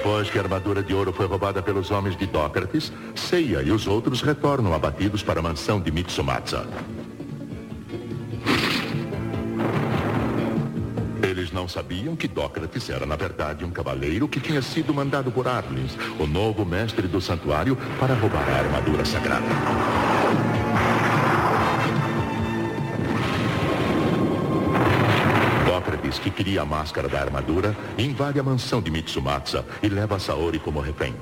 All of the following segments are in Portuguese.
Depois que a armadura de ouro foi roubada pelos homens de Dócrates, Seiya e os outros retornam abatidos para a mansão de Mitsumatsu. Eles não sabiam que Dócrates era, na verdade, um cavaleiro que tinha sido mandado por Arlins, o novo mestre do santuário, para roubar a armadura sagrada. Que queria a máscara da armadura, invade a mansão de Mitsumatsu e leva Saori como refém.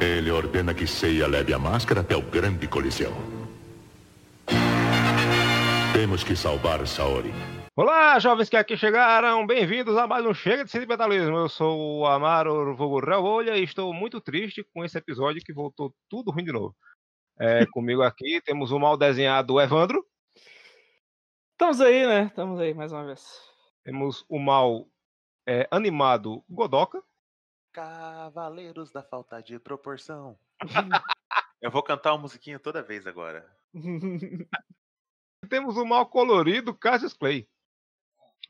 Ele ordena que Seiya leve a máscara até o grande coliseu. Temos que salvar Saori. Olá, jovens que aqui chegaram, bem-vindos a mais um Chega de Sentimentalismo. Eu sou o Amaro Vulgo Olha e estou muito triste com esse episódio que voltou tudo ruim de novo. É, comigo aqui temos o mal desenhado Evandro. Estamos aí, né? Estamos aí mais uma vez. Temos o mal é, animado Godoka. Cavaleiros da falta de proporção. Eu vou cantar uma musiquinha toda vez agora. Temos o mal colorido Cassius Clay.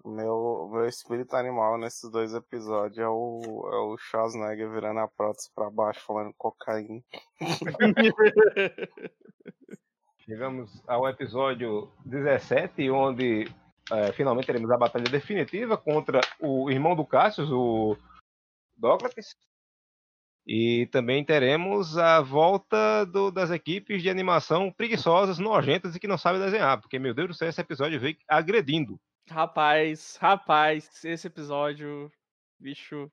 Meu, meu espírito animal nesses dois episódios é o, é o Schwarzenegger virando a prótese pra baixo falando cocaína. Chegamos ao episódio 17, onde é, finalmente teremos a batalha definitiva contra o irmão do Cassius, o Dócrates. E também teremos a volta do, das equipes de animação preguiçosas, nojentas e que não sabem desenhar, porque, meu Deus do céu, esse episódio veio agredindo. Rapaz, rapaz, esse episódio, bicho,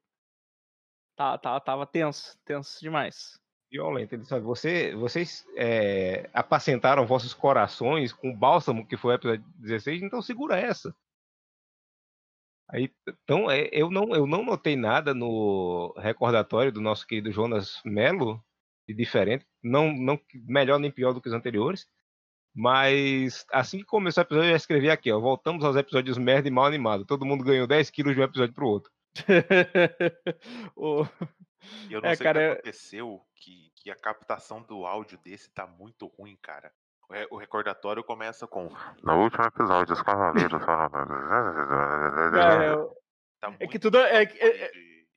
tá, tá, tava tenso, tenso demais. Violento. Ele sabe, você, vocês é, apacentaram vossos corações com o bálsamo que foi o episódio 16, então segura essa. Aí, então, é, eu, não, eu não notei nada no recordatório do nosso querido Jonas Melo de diferente, não, não melhor nem pior do que os anteriores. Mas assim que começou o episódio, eu já escrevi aqui, ó. Voltamos aos episódios merda e mal animado. Todo mundo ganhou 10 quilos de um episódio pro outro. o... Eu não é, sei o que aconteceu, que, que a captação do áudio desse tá muito ruim, cara. O recordatório começa com. No último episódio, os Cavaleiros. é, eu... tá é que tudo. É, é,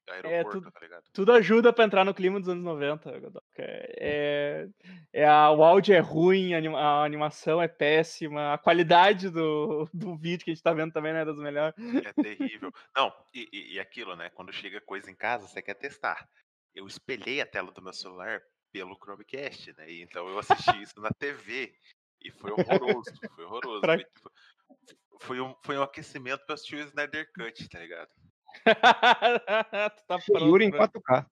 é, tudo, tá tudo ajuda para entrar no clima dos anos 90. É, é, a, o áudio é ruim, a, anima, a, animação é péssima, a qualidade do, do vídeo que a gente tá vendo também não é das melhores. É terrível. Não, e, e, e aquilo, né? Quando chega coisa em casa, você quer testar. Eu espelhei a tela do meu celular pelo Chromecast, né? Então eu assisti isso na TV e foi horroroso, foi horroroso. Pra... Foi, tipo, foi, um, foi um aquecimento pra assistir o Snyder Cut, tá ligado? tá pronto, Yuri em 4K.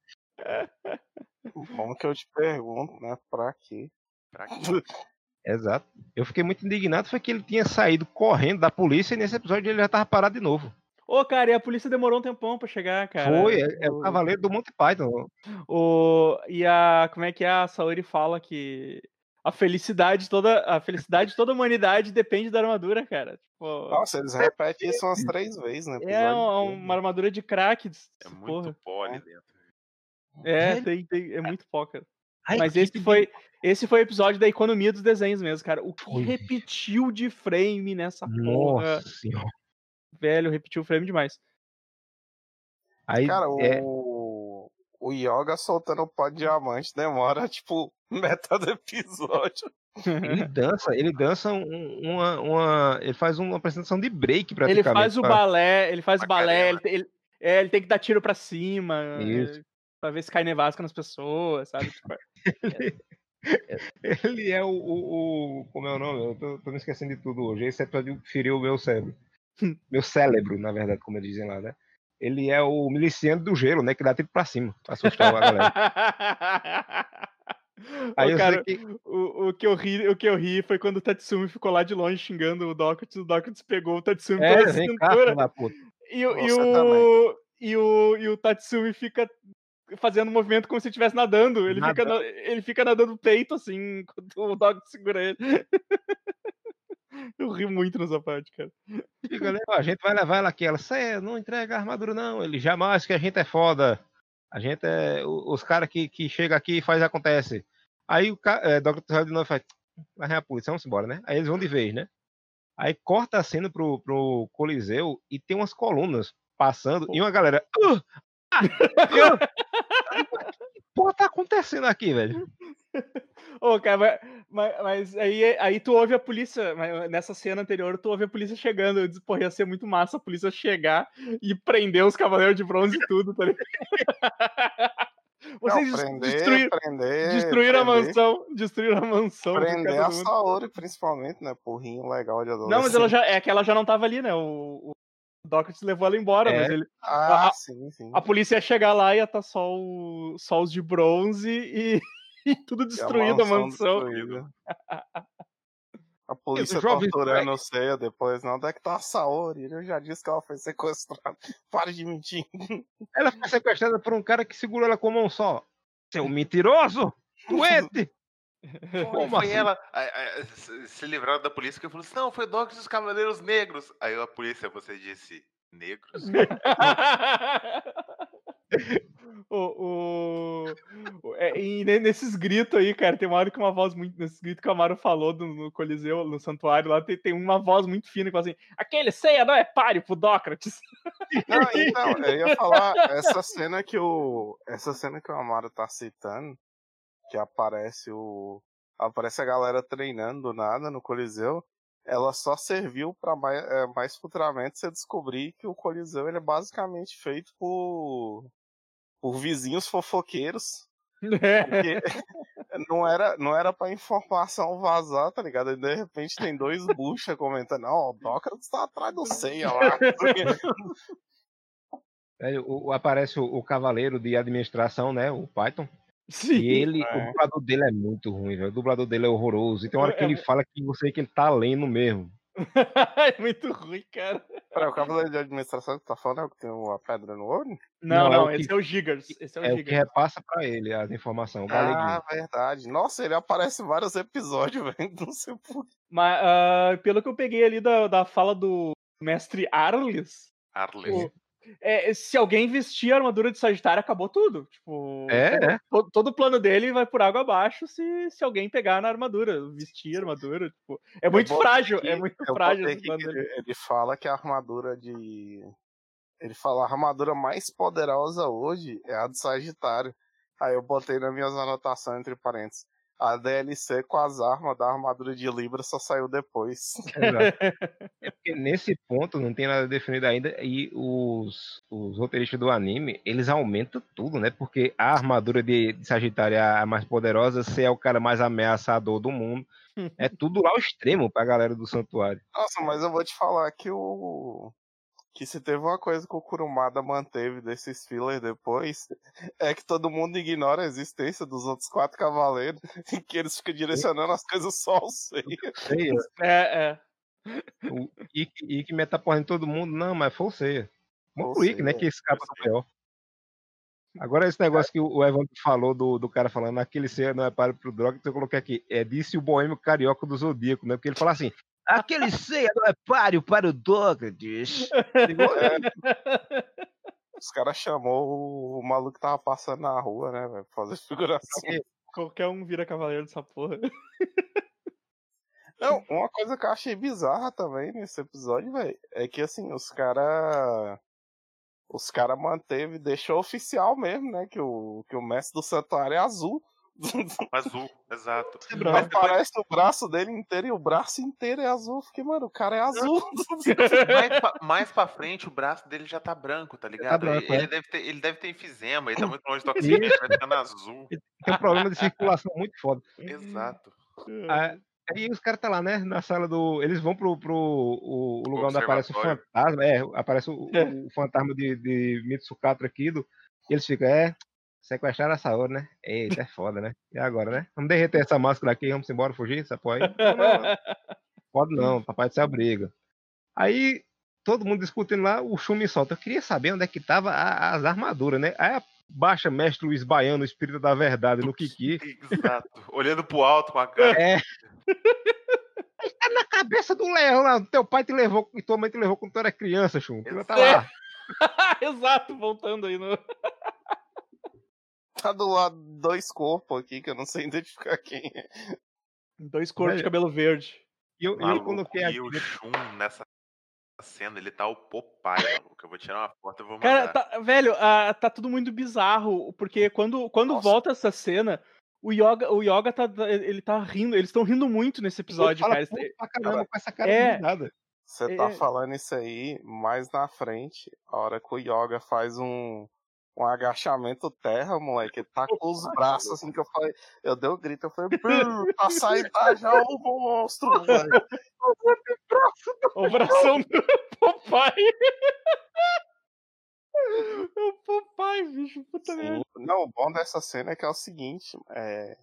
Como que eu te pergunto, né? Pra quê? Pra quê? Exato. Eu fiquei muito indignado, foi que ele tinha saído correndo da polícia e nesse episódio ele já tava parado de novo. Ô, cara, e a polícia demorou um tempão pra chegar, cara. Foi, é, é o cavaleiro do Monty Python. O, e a. Como é que é? A Saori fala que a felicidade toda, a felicidade de toda a humanidade depende da armadura, cara. Tipo, Nossa, eles repetem isso umas três vezes, né? É uma, uma, armadura de crack. É muito pó ali dentro. É, tem, tem, é muito pó, cara. Ai, Mas esse foi, esse foi o episódio da economia dos desenhos mesmo, cara. O que Oi. repetiu de frame nessa Nossa porra. Senhora. Velho, repetiu o frame demais. Aí, cara, é... o... o Yoga soltando o pó de diamante demora, tipo, metade do episódio. Ele dança, ele dança uma, uma. Ele faz uma apresentação de break praticamente. Ele faz o balé, ele faz o balé, ele, ele, é, ele, tem que dar tiro pra cima. Isso. Pra ver se cai nevasca nas pessoas, sabe? Tipo, ele, ele é o, o, o, Como é o nome? Eu tô, tô me esquecendo de tudo hoje. Esse é pra ferir o meu cérebro. meu cérebro, na verdade, como eles dizem lá, né? Ele é o miliciano do gelo, né? Que dá tiro pra cima, pra assustar a galera. Aí Ô, cara, que... O, o, que eu ri, o que eu ri foi quando o Tatsumi ficou lá de longe xingando o Dockett, o Dockett pegou o Tatsumi é, pela cintura. Cá, e, e, o, e, o, e o Tatsumi fica fazendo um movimento como se estivesse nadando. Ele fica, ele fica nadando peito, assim, quando o Dockett segura ele. Eu ri muito nessa parte, cara. Fica? A gente vai levar ela aqui. Ela, não entrega a armadura, não. Ele jamais que a gente é foda. A gente é. Os caras que, que chegam aqui e faz acontece. Aí o é, Dr. de novo faz. Vai a polícia, vamos embora, né? Aí eles vão de vez, né? Aí corta a cena pro, pro Coliseu e tem umas colunas passando e uma galera. Uh, porra tá acontecendo aqui, velho? Ô, cara, mas, mas, aí, aí tu ouve a polícia, nessa cena anterior, tu ouve a polícia chegando. Eu disse, porra, ia ser muito massa a polícia chegar e prender os Cavaleiros de Bronze e tudo, tá ligado? Vocês não, prender, destruir, prender, destruíram a mansão. Destruíram a mansão. Prender a Saori, principalmente, né? Porrinho legal de adolescente. Não, mas ela já, é que ela já não tava ali, né? O, o Dockett levou ela embora, é. mas ele. Ah, a, sim, sim. A polícia ia chegar lá e ia estar tá só, o, só os de bronze e, e tudo destruído a mansão. A, mansão. a polícia torturando o Seiya depois. Não, onde é que tá a Saori? Eu já disse que ela foi sequestrada. Pare de mentir. Ela foi sequestrada por um cara que segurou ela com a mão só. Seu mentiroso! Doente! Como foi assim? ela a, a, se livrar da polícia que falou assim: não, foi Doc dos Cavaleiros Negros. Aí a polícia, você disse, negros? o, o, é, e nesses gritos aí, cara, tem uma hora que uma voz muito. Nesses gritos que o Amaro falou do, no Coliseu, no Santuário, lá tem, tem uma voz muito fina que fala assim: aquele ceia não é páreo pro Dócrates. Não, então, eu ia falar, essa cena que o. Essa cena que o Amaro tá citando, que aparece o. Aparece a galera treinando do nada no Coliseu ela só serviu para mais, é, mais futuramente você descobrir que o Coliseu ele é basicamente feito por, por vizinhos fofoqueiros. Porque não era, não era pra informação vazar, tá ligado? E de repente tem dois bucha comentando, não, o Dócrates tá atrás do ceia lá. É, o, aparece o, o, cavaleiro de administração, né? O Python. Sim, e ele, é. o dublador dele é muito ruim, velho. O dublador dele é horroroso. E tem uma hora que ele fala que você que ele tá lendo mesmo. é muito ruim, cara. Peraí, o cavaleiro de administração que tá falando é o que tem uma pedra no olho? Não, não, não é esse que, é o Gigas. Esse é o, é Gigas. o que repassa pra ele as informações. ah, verdade. Nossa, ele aparece em vários episódios, velho. Não sei por Mas, uh, pelo que eu peguei ali da, da fala do mestre Arles. Arles. É, se alguém vestir a armadura de Sagitário, acabou tudo. Tipo, é, todo, é. todo, todo, o plano dele vai por água abaixo se, se alguém pegar na armadura, vestir a armadura. Tipo, é muito frágil, é muito frágil. Ele, ele fala que a armadura de. Ele fala a armadura mais poderosa hoje é a de Sagitário. Aí eu botei nas minhas anotações entre parênteses a DLC com as armas da armadura de Libra só saiu depois. Exato. é porque nesse ponto não tem nada definido ainda e os, os roteiristas do anime, eles aumentam tudo, né? Porque a armadura de, de Sagitário é a mais poderosa, se é o cara mais ameaçador do mundo. É tudo lá ao extremo pra galera do santuário. Nossa, mas eu vou te falar que o que se teve uma coisa que o Kurumada manteve desses fillers depois, é que todo mundo ignora a existência dos outros quatro cavaleiros e que eles ficam direcionando as coisas só ao Seiya. É, é. O Ikki, Ikki meta porra em todo mundo, não, mas foi o Seiya. O Ikki, né, que escapa do pior. Agora esse negócio que o Evandro falou do, do cara falando aquele Seiya não é para pro droga, então eu coloquei aqui, é disse o boêmio carioca do Zodíaco, né, porque ele fala assim, Aquele ceia não é páreo para o Douglas. Os caras chamou o maluco que tava passando na rua, né, velho? Fazer figuração. Qualquer um vira cavaleiro dessa porra. Não, uma coisa que eu achei bizarra também nesse episódio, velho, é que assim, os caras. Os caras manteve, deixou oficial mesmo, né? Que o, que o mestre do santuário é azul. Azul, exato. Mas parece o braço dele inteiro e o braço inteiro é azul. Fiquei, mano, o cara é azul. mais, pra, mais pra frente, o braço dele já tá branco, tá ligado? Tá branco, ele, é. deve ter, ele deve ter enfisema, ele tá muito longe do oxigênio, vai ficando azul. Tem um problema de circulação muito foda. Exato. Ah, aí os caras tá lá, né? Na sala do. Eles vão pro, pro o, o lugar onde aparece o fantasma. É, aparece o, é. o fantasma de, de Mitsukatra aqui. Do, e eles ficam, é, Sequestrar a Saori, né? Eita, é foda, né? E agora, né? Vamos derreter essa máscara aqui, vamos embora fugir, essa porra aí. Não, não, não. Pode não, papai do céu briga. Aí, todo mundo discutindo lá, o Shumi solta. Eu queria saber onde é que tava a, as armaduras, né? Aí baixa mestre Luiz Baiano, o espírito da verdade, no Kiki. Exato. Olhando pro alto com a cara. É. Tá na cabeça do leão lá. Teu pai te levou e tua mãe te levou quando tu era criança, Chum. Tu tá lá. Exato, voltando aí no tá do lado dois corpos aqui que eu não sei identificar quem é. Dois corpos de cabelo verde. E eu, eu coloquei aqui. o Shun nessa cena, ele tá o Popeye, maluco. Eu vou tirar uma foto e vou mandar. Cara, tá, velho, uh, tá tudo muito bizarro, porque quando, quando volta essa cena, o Yoga, o Yoga tá, ele tá rindo, eles estão rindo muito nesse episódio, cara. Pra caramba, com essa cara é, nada. Você tá é... falando isso aí mais na frente, a hora que o Yoga faz um, um agachamento terra, moleque. Ele tá com os braços assim que eu falei. Eu dei um grito, eu falei, pra sair tá já o monstro, velho. O bração do papai. O papai, bicho, puta merda. Não, o bom dessa cena é que é o seguinte, é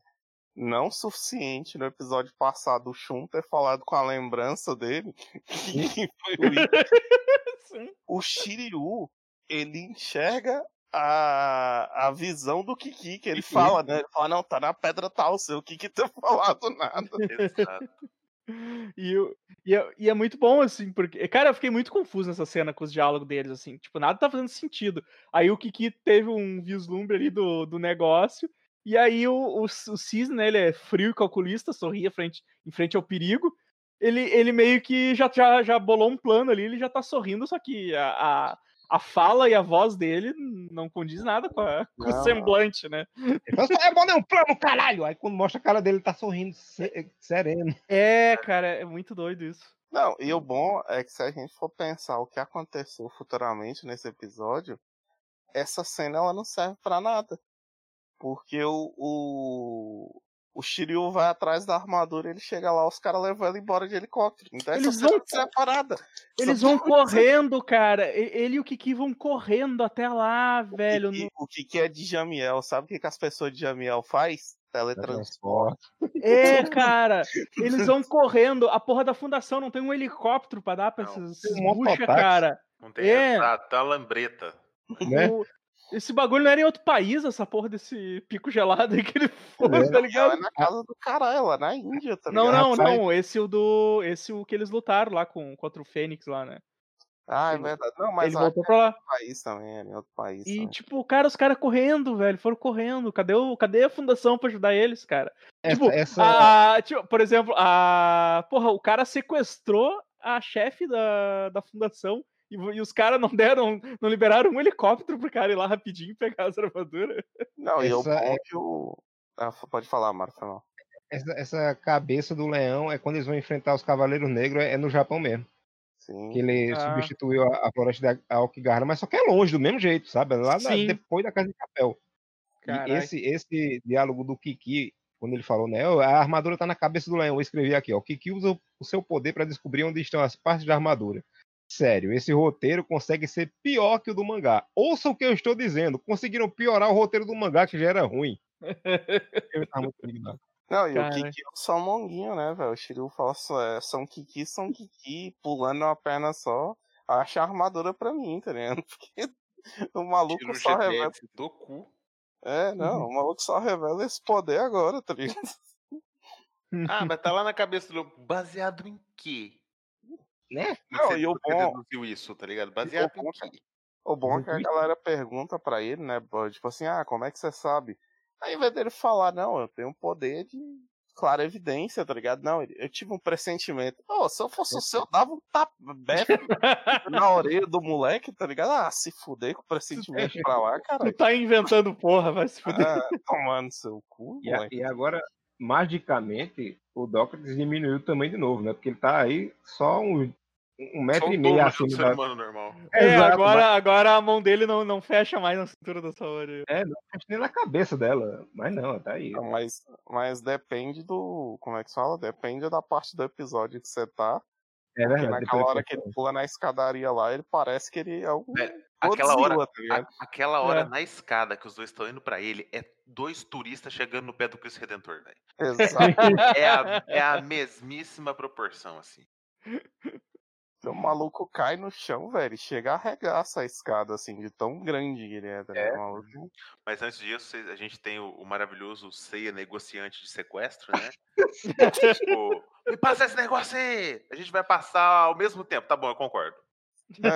não suficiente no episódio passado o Shun ter falado com a lembrança dele que foi o, o Shiryu ele enxerga a, a visão do Kiki, que ele fala, né? Ele fala, não, tá na pedra tal, seu Kiki ter falado nada. E, eu, e, é, e, é, muito bom, assim, porque, cara, eu fiquei muito confuso nessa cena com os diálogos deles, assim, tipo, nada tá fazendo sentido. Aí o Kiki teve um vislumbre ali do, do negócio, e aí o, o, o Cisne, né, ele é frio e calculista, sorria frente, em frente ao perigo. Ele, ele meio que já, já, já bolou um plano ali, ele já tá sorrindo, só que a, a a fala e a voz dele não condiz nada com, a, com o semblante, né? é bom, é um plano, caralho! Aí quando mostra a cara dele, ele tá sorrindo, sereno. É, cara, é muito doido isso. Não, e o bom é que se a gente for pensar o que aconteceu futuramente nesse episódio, essa cena ela não serve para nada. Porque o, o, o Shiryu vai atrás da armadura, ele chega lá, os caras levam ele embora de helicóptero. Então eles vão separada. Eles vão correndo, cara. Ele e o Kiki vão correndo até lá, o velho. Kiki, no... O Kiki é de Jamiel. Sabe o que, que as pessoas de Jamiel faz? Teletransporte. É, cara. Eles vão correndo. A porra da fundação não tem um helicóptero pra dar pra não, esses bucha, cara. Não tem é. a, a lambreta. Né? Esse bagulho não era em outro país, essa porra desse pico gelado aí que ele foi, é, tá ligado? É na casa do caralho, lá na Índia, tá ligado? Não, não, não. Esse o do. Esse o que eles lutaram lá com, contra o Fênix lá, né? Ah, é verdade. Não, mas ele voltou pra lá. outro país também, era em outro país. E, também. tipo, cara, os caras correndo, velho. Foram correndo. Cadê, o, cadê a fundação pra ajudar eles, cara? Essa, tipo, essa... A, tipo, por exemplo, a. Porra, o cara sequestrou a chefe da, da fundação e, e os caras não deram, não liberaram um helicóptero pro cara ir lá rapidinho pegar as armaduras. Não, e eu é... que o. Ah, pode falar, Marta, não. Essa, essa, cabeça do leão é quando eles vão enfrentar os Cavaleiros Negros, é, é no Japão mesmo. Sim. Que ele ah. substituiu a, a, floresta de Aokigahara, mas só que é longe, do mesmo jeito, sabe? Lá na, depois da Casa de Capel. E esse, esse diálogo do Kiki, quando ele falou, né? A armadura tá na cabeça do leão. Eu escrevi aqui, ó. O Kiki usa o seu poder para descobrir onde estão as partes da armadura. Sério, esse roteiro consegue ser pior que o do mangá. Ouça o que eu estou dizendo. Conseguiram piorar o roteiro do mangá, que já era ruim. eu tava muito indignado. Não, e Cara. o Kiki é o Salmonguinho, né, velho? O Shiryu fala é, são Kiki, são Kiki, pulando uma perna só. Acha a armadura pra mim, tá ligado? Porque o maluco Tiro só revela. Do cu. É, não, uhum. o maluco só revela esse poder agora, tá ligado? Ah, mas tá lá na cabeça do. Baseado em quê? Né? Não, e o bom... deduziu isso, tá ligado? Baseado o bom, em O bom é que a galera pergunta pra ele, né? Tipo assim, ah, como é que você sabe? Aí, ao invés dele falar, não, eu tenho um poder de clara evidência, tá ligado? Não, eu tive um pressentimento. Oh, se eu fosse o seu, eu dava um tapa na orelha do moleque, tá ligado? Ah, se fuder com o pressentimento pra lá, cara. Tu tá inventando porra, vai se fuder. Ah, tomando seu cu, e, a, e agora, magicamente, o Dócrates diminuiu também de novo, né? Porque ele tá aí só uns um metro Só e meio acima da... humano normal. É, Exato, agora, mas... agora a mão dele não, não fecha mais na cintura da Saori. É, não fecha nem na cabeça dela. Mas não, tá aí. Não, mas, mas depende do. Como é que se fala? Depende da parte do episódio que você tá. É verdade. Porque naquela hora que ele pula na escadaria lá, ele parece que ele é um. É, aquela hora, tá a, aquela hora é. na escada que os dois estão indo para ele é dois turistas chegando no pé do Cristo Redentor, velho. Exato. é, a, é a mesmíssima proporção, assim. O maluco cai no chão, velho, e chega a arregaça a escada, assim, de tão grande que ele é, tá é. Maluco. Mas antes disso, a gente tem o, o maravilhoso Ceia negociante de sequestro, né? tipo, me passa esse negócio aí! A gente vai passar ao mesmo tempo, tá bom, eu concordo. É.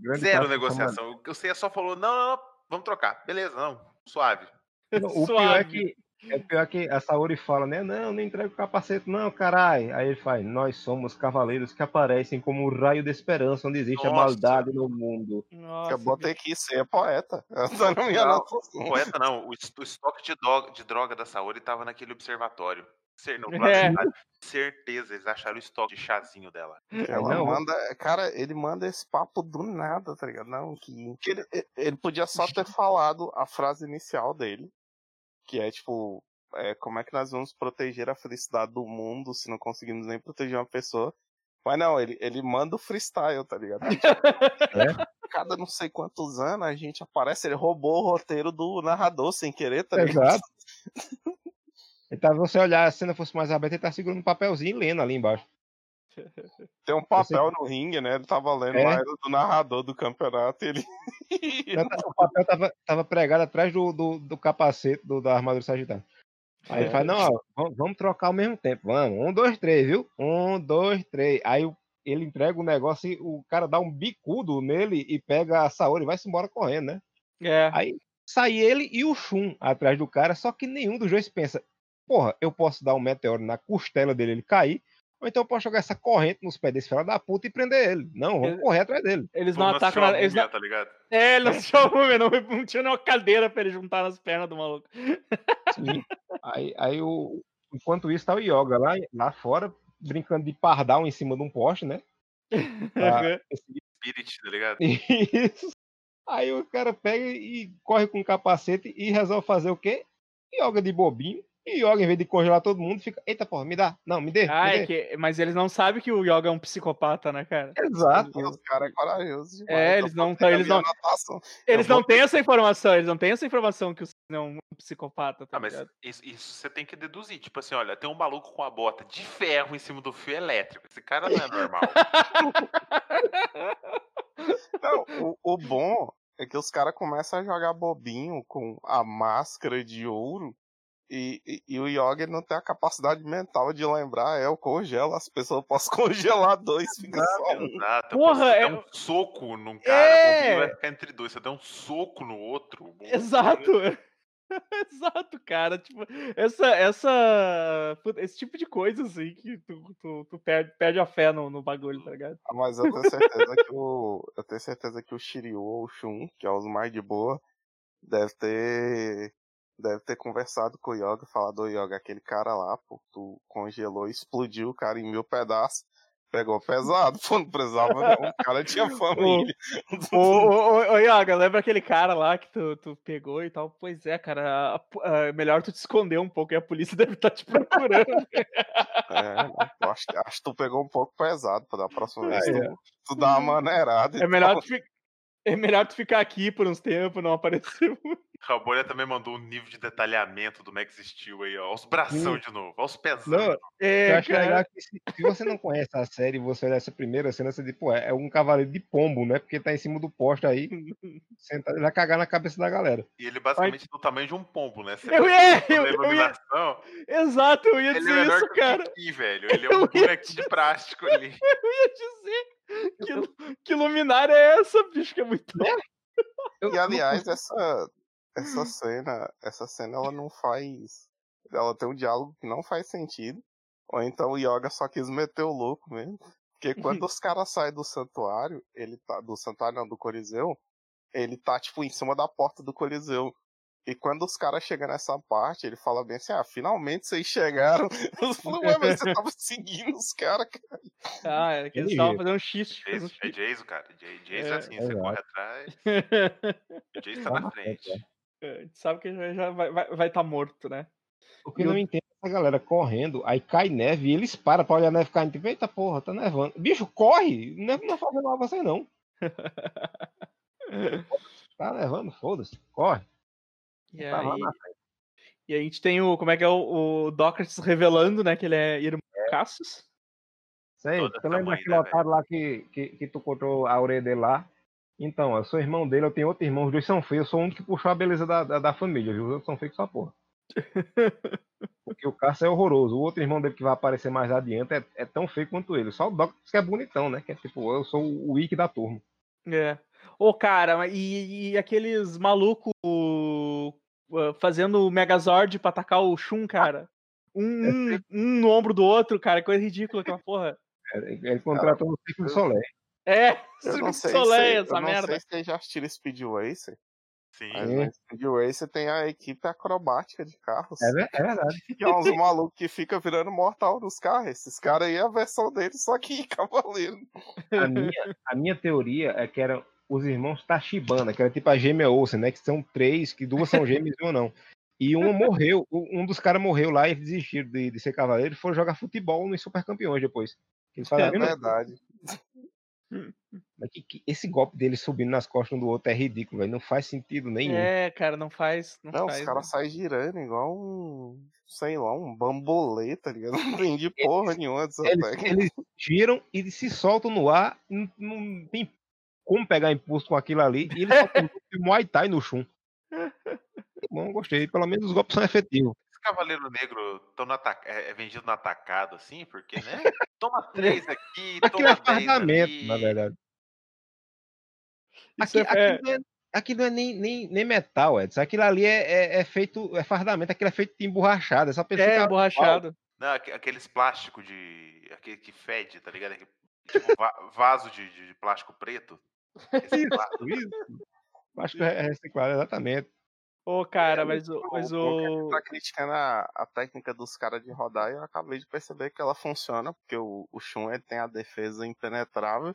Zero negociação. O Ceia só falou, não, não, não, vamos trocar. Beleza, não, suave. O suave. pior é que É pior que a Saori fala, né? Não, não entrega o capacete, não, caralho. Aí ele faz, nós somos cavaleiros que aparecem como um raio de esperança onde existe Nossa. a maldade no mundo. Nossa, eu botei aqui ser poeta. Tá não, poeta não, o, estoque de droga, de droga da Saori tava naquele observatório. Não, é. Certeza, eles acharam o estoque de chazinho dela. Ela não. manda, cara, ele manda esse papo do nada, tá ligado? Não, que, que ele, ele podia só ter falado a frase inicial dele, que é tipo, é, como é que nós vamos proteger a felicidade do mundo se não conseguimos nem proteger uma pessoa? Mas não, ele, ele manda o freestyle, tá ligado? é? Cada não sei quantos anos a gente aparece, ele roubou o roteiro do narrador sem querer, tá ligado? Exato. Então, você olhar, a cena fosse mais aberta, ele tá segurando um papelzinho e lendo ali embaixo. Tem um papel no ringue, né? Ele tava lendo é. lá do narrador do campeonato. Ele... o papel tava, tava pregado atrás do, do, do capacete do, da armadura sagitária. Aí é. ele fala, não, ó, vamos, vamos, trocar ao mesmo tempo. Vamos, um, dois, três, viu? Um, dois, três. Aí ele entrega o negócio e o cara dá um bicudo nele e pega a Saori e vai-se embora correndo, né? É. Aí sai ele e o Shun atrás do cara, só que nenhum dos dois pensa, porra, eu posso dar um meteoro na costela dele ele cair, ou então eu posso jogar essa corrente nos pés desse filho da puta e prender ele. Não, vamos ele, correr atrás dele. Eles não atacam. Na, eles não... Tá ligado? É, ele não múmia, não, não tinha nenhuma cadeira pra ele juntar nas pernas do maluco. Sim. Aí, aí o, enquanto isso tá o Yoga lá, lá fora, brincando de pardal em cima de um poste, né? Esse... Spirit, tá ligado? Isso. Aí o cara pega e corre com o capacete e resolve fazer o quê? Yoga de bobinho e o Yoga, em vez de congelar todo mundo, fica, eita porra, me dá, não, me dê. Ah, me é Que, mas eles não sabem que o Yoga é um psicopata, né, cara? Exato. Os caras é corajoso demais. É, eles não, eles não, eles não têm essa informação, eles não têm essa informação que o é um psicopata, tá ah, mas isso, isso, você tem que deduzir, tipo assim, olha, tem um maluco com a bota de ferro em cima do fio elétrico, esse cara não é normal. não, o, o bom é que os caras começam a jogar bobinho com a máscara de ouro e, e, e, o Yogi não tem a capacidade mental de lembrar, é, eu congelo as pessoas, eu posso congelar dois, fica só um. Exato, Porra, é... um soco num cara, é... vai ficar entre dois, você dá um soco no outro. Exato! Exato, cara. Tipo, essa, essa, esse tipo de coisa, assim, que tu, tu, tu perde, perde a fé no, no bagulho, tá ligado? Ah, mas eu tenho certeza que o. Eu tenho certeza que o Shiryu ou o Shun, que é os mais de boa, deve ter deve ter conversado com o Yoga, falado, ô Yoga, aquele cara lá, pô, tu congelou e explodiu o cara em mil pedaços. Pegou pesado, pô, não precisava não, o cara tinha família. ô, ô, ô, ô, Yoga, lembra aquele cara lá que tu, tu pegou e tal? Pois é, cara, a, a, melhor tu te esconder um pouco e a polícia deve estar tá te procurando. é, acho, acho que tu pegou um pouco pesado pra dar a próxima vez. É. Tu, tu dá uma maneirada. É melhor tu, é melhor tu ficar aqui por uns tempos, não aparecer muito. Rabolha também mandou um nível de detalhamento do Max Steel aí, ó. Os bração de novo, ó, os pesão. É, eu acho cara... legal que se, se, você não conhece a série e você olhar essa primeira cena, você diz, pô, é um cavaleiro de pombo, né? Porque tá em cima do poste aí, sentado, ele vai cagar na cabeça da galera. E ele basicamente Mas... do tamanho de um pombo, né? Você eu ia, eu, eu ia... Exato, eu ia ele dizer é isso, cara. Que, velho. Ele é um bonequinho de plástico ali. Eu ia dizer que, que luminária é essa, bicho, que é muito... E aliás, essa, essa cena, essa cena ela não faz. Ela tem um diálogo que não faz sentido. Ou então o Yoga só quis meter o louco mesmo. Porque quando os caras saem do santuário, ele tá. Do santuário não, do Coliseu, ele tá, tipo, em cima da porta do Coliseu. E quando os caras chegam nessa parte, ele fala bem assim: ah, finalmente vocês chegaram. Eu falei, ué, mas você tava seguindo os caras, cara. Ah, é que eles estavam fazendo um X. É Jason, cara. Jason é, é assim, é você corre atrás. o Jason tá na frente. É, a gente sabe que já, já vai estar vai, vai tá morto, né? O que eu não entendo é essa galera correndo, aí cai neve e eles param pra olhar a neve caindo. Tipo, eita porra, tá nevando. Bicho, corre! Neve não faz mal a você, não. tá nevando, foda-se, corre. E tá aí, e a gente tem o. Como é que é o, o Docrates revelando, né? Que ele é irmão é. Cassius. Sei, você lembra daquele né, otário lá que, que, que tu cortou a orelha dele lá? Então, eu sou irmão dele, eu tenho outro irmão, os dois são feios, eu sou um que puxou a beleza da, da, da família, viu? Os outros são feios só porra. Porque o Cássio é horroroso. O outro irmão dele que vai aparecer mais adiante é, é tão feio quanto ele. Só o Doc que é bonitão, né? Que é tipo, eu sou o Wick da turma. É. Ô, cara, e, e aqueles malucos fazendo o Megazord pra atacar o Shun, cara. Um, um, um, no ombro do outro, cara. Coisa ridícula aquela porra. Ele contratou o Ciclo Soleil. É, Circo Soleil, essa eu merda. não sei se vocês já assistiram Speed Racer. Sim. Mas no Speed Racer tem a equipe acrobática de carros. É, é verdade. Que é uns malucos que fica virando mortal nos carros. Esses caras aí é a versão deles, só que cavaleiro. A minha, a minha teoria é que eram os irmãos Tachibana, que era tipo a gêmea Olsen, né? Que são três, que duas são gêmeas e uma não. E uma morreu, um dos caras morreu lá e desistiram de, de ser cavaleiro e foram jogar futebol nos super campeões depois. Eles é verdade. Mas que, que, esse golpe dele subindo nas costas um do outro é ridículo, velho. Não faz sentido nenhum. É, cara, não faz. Não, não faz, os caras saem girando igual um. Sei lá, um bambolê, tá ligado? Não entendi porra nenhuma dessa eles, eles giram e se soltam no ar. Não, não, tem como pegar impulso com aquilo ali. E eles soltam Muay Thai no chum. Bom, gostei. Pelo menos os golpes são efetivos. Esse Cavaleiro Negro é, é vendido no atacado, assim? Porque, né? Toma três aqui, Aquilo toma é fardamento, na verdade. Aqui, é... aqui, não é, aqui não é nem, nem, nem metal, Edson. Aquilo ali é, é, é, feito, é fardamento, aquilo é feito de emborrachado. É só pessoa. É, emborrachado. Não, aqueles plásticos de. aquele que fede, tá ligado? Tipo, vaso de, de, plástico preto. Isso, isso. Plástico reciclado, exatamente. Ô, cara, mas o. Mas o... Tá criticando a, a técnica dos caras de rodar e eu acabei de perceber que ela funciona, porque o, o Shun ele tem a defesa impenetrável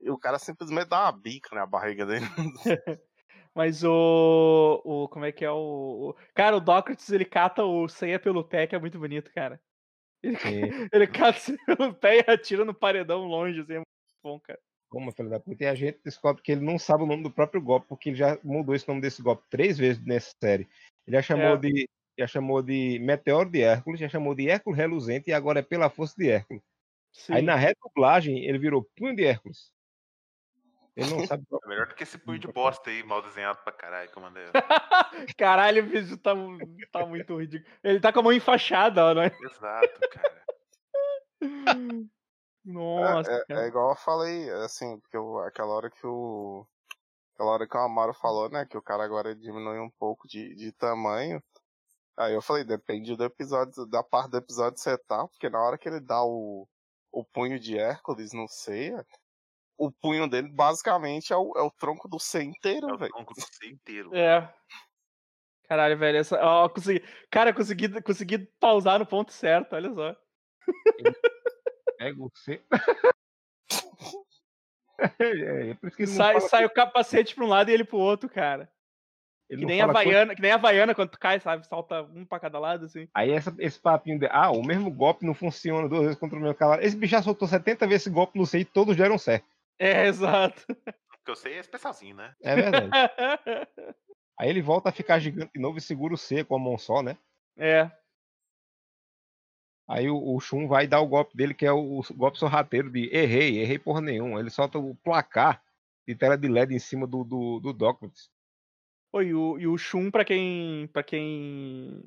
e o cara simplesmente dá uma bica na barriga dele. Mas o, o. Como é que é o. o cara, o Dócrates ele cata o Seiya pelo pé, que é muito bonito, cara. Ele, ele cata pelo pé e atira no paredão longe, assim, é muito bom, cara. Como, filho da puta? E a gente descobre que ele não sabe o nome do próprio golpe, porque ele já mudou esse nome desse golpe três vezes nessa série. Ele já chamou é. de. Já chamou de Meteoro de Hércules, já chamou de Hércules Reluzente e agora é pela força de Hércules. Sim. Aí na redublagem ele virou Punho de Hércules. Ele não sabe. É melhor do que esse punho de bosta aí, mal desenhado pra caralho, que eu mandei. caralho, o vídeo tá, tá muito ridículo. Ele tá com a mão enfaixada, né? Exato, cara. Nossa. É, é, é, igual eu falei, assim, porque eu, aquela hora que o. Aquela hora que o Amaro falou, né? Que o cara agora diminui um pouco de, de tamanho. Aí eu falei, depende do episódio, da parte do episódio que você tá, porque na hora que ele dá o, o punho de Hércules no Ceia, o punho dele basicamente é o, é o tronco do C inteiro, velho. É o tronco do C inteiro. É. Caralho, velho, essa. Ó, consegui... Cara, consegui, consegui pausar no ponto certo, olha só. Pega o C. é, é por isso que sai, sai o capacete pra um lado e ele pro outro, cara. Ele que nem, a Havaiana, que nem a Havaiana quando tu cai, sabe? Salta um pra cada lado, assim. Aí essa, esse papinho de. Ah, o mesmo golpe não funciona duas vezes contra o meu cavalo. Esse bicho já soltou 70 vezes esse golpe no C e todos deram certo. É, exato. O que eu sei é especialzinho, né? É verdade. Aí ele volta a ficar gigante de novo e segura o C com a mão só, né? É. Aí o, o Shun vai dar o golpe dele, que é o, o golpe sorrateiro de errei, errei porra nenhuma. Ele solta o placar de tela de LED em cima do, do, do Dawkins. e, o, e o Shun, pra quem. para quem.